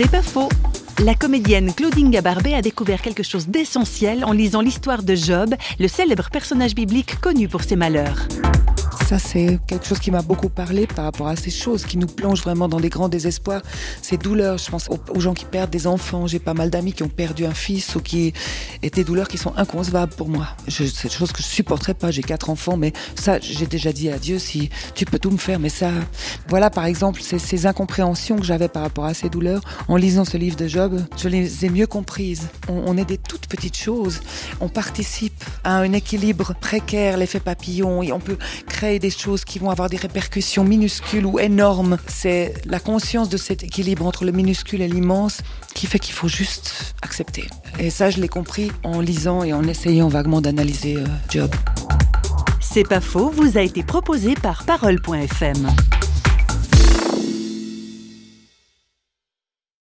C'est pas faux. La comédienne Claudine Gabarbet a découvert quelque chose d'essentiel en lisant l'histoire de Job, le célèbre personnage biblique connu pour ses malheurs. Ça, c'est quelque chose qui m'a beaucoup parlé par rapport à ces choses qui nous plongent vraiment dans des grands désespoirs, ces douleurs. Je pense aux, gens qui perdent des enfants. J'ai pas mal d'amis qui ont perdu un fils ou qui et des douleurs qui sont inconcevables pour moi. C'est une chose que je supporterais pas. J'ai quatre enfants, mais ça, j'ai déjà dit à Dieu si tu peux tout me faire. Mais ça, voilà, par exemple, ces, incompréhensions que j'avais par rapport à ces douleurs en lisant ce livre de Job, je les ai mieux comprises. On, est des toutes petites choses. On participe à un équilibre précaire, l'effet papillon, on peut créer des choses qui vont avoir des répercussions minuscules ou énormes. C'est la conscience de cet équilibre entre le minuscule et l'immense qui fait qu'il faut juste accepter. Et ça, je l'ai compris en lisant et en essayant vaguement d'analyser euh, Job. C'est pas faux, vous a été proposé par parole.fm.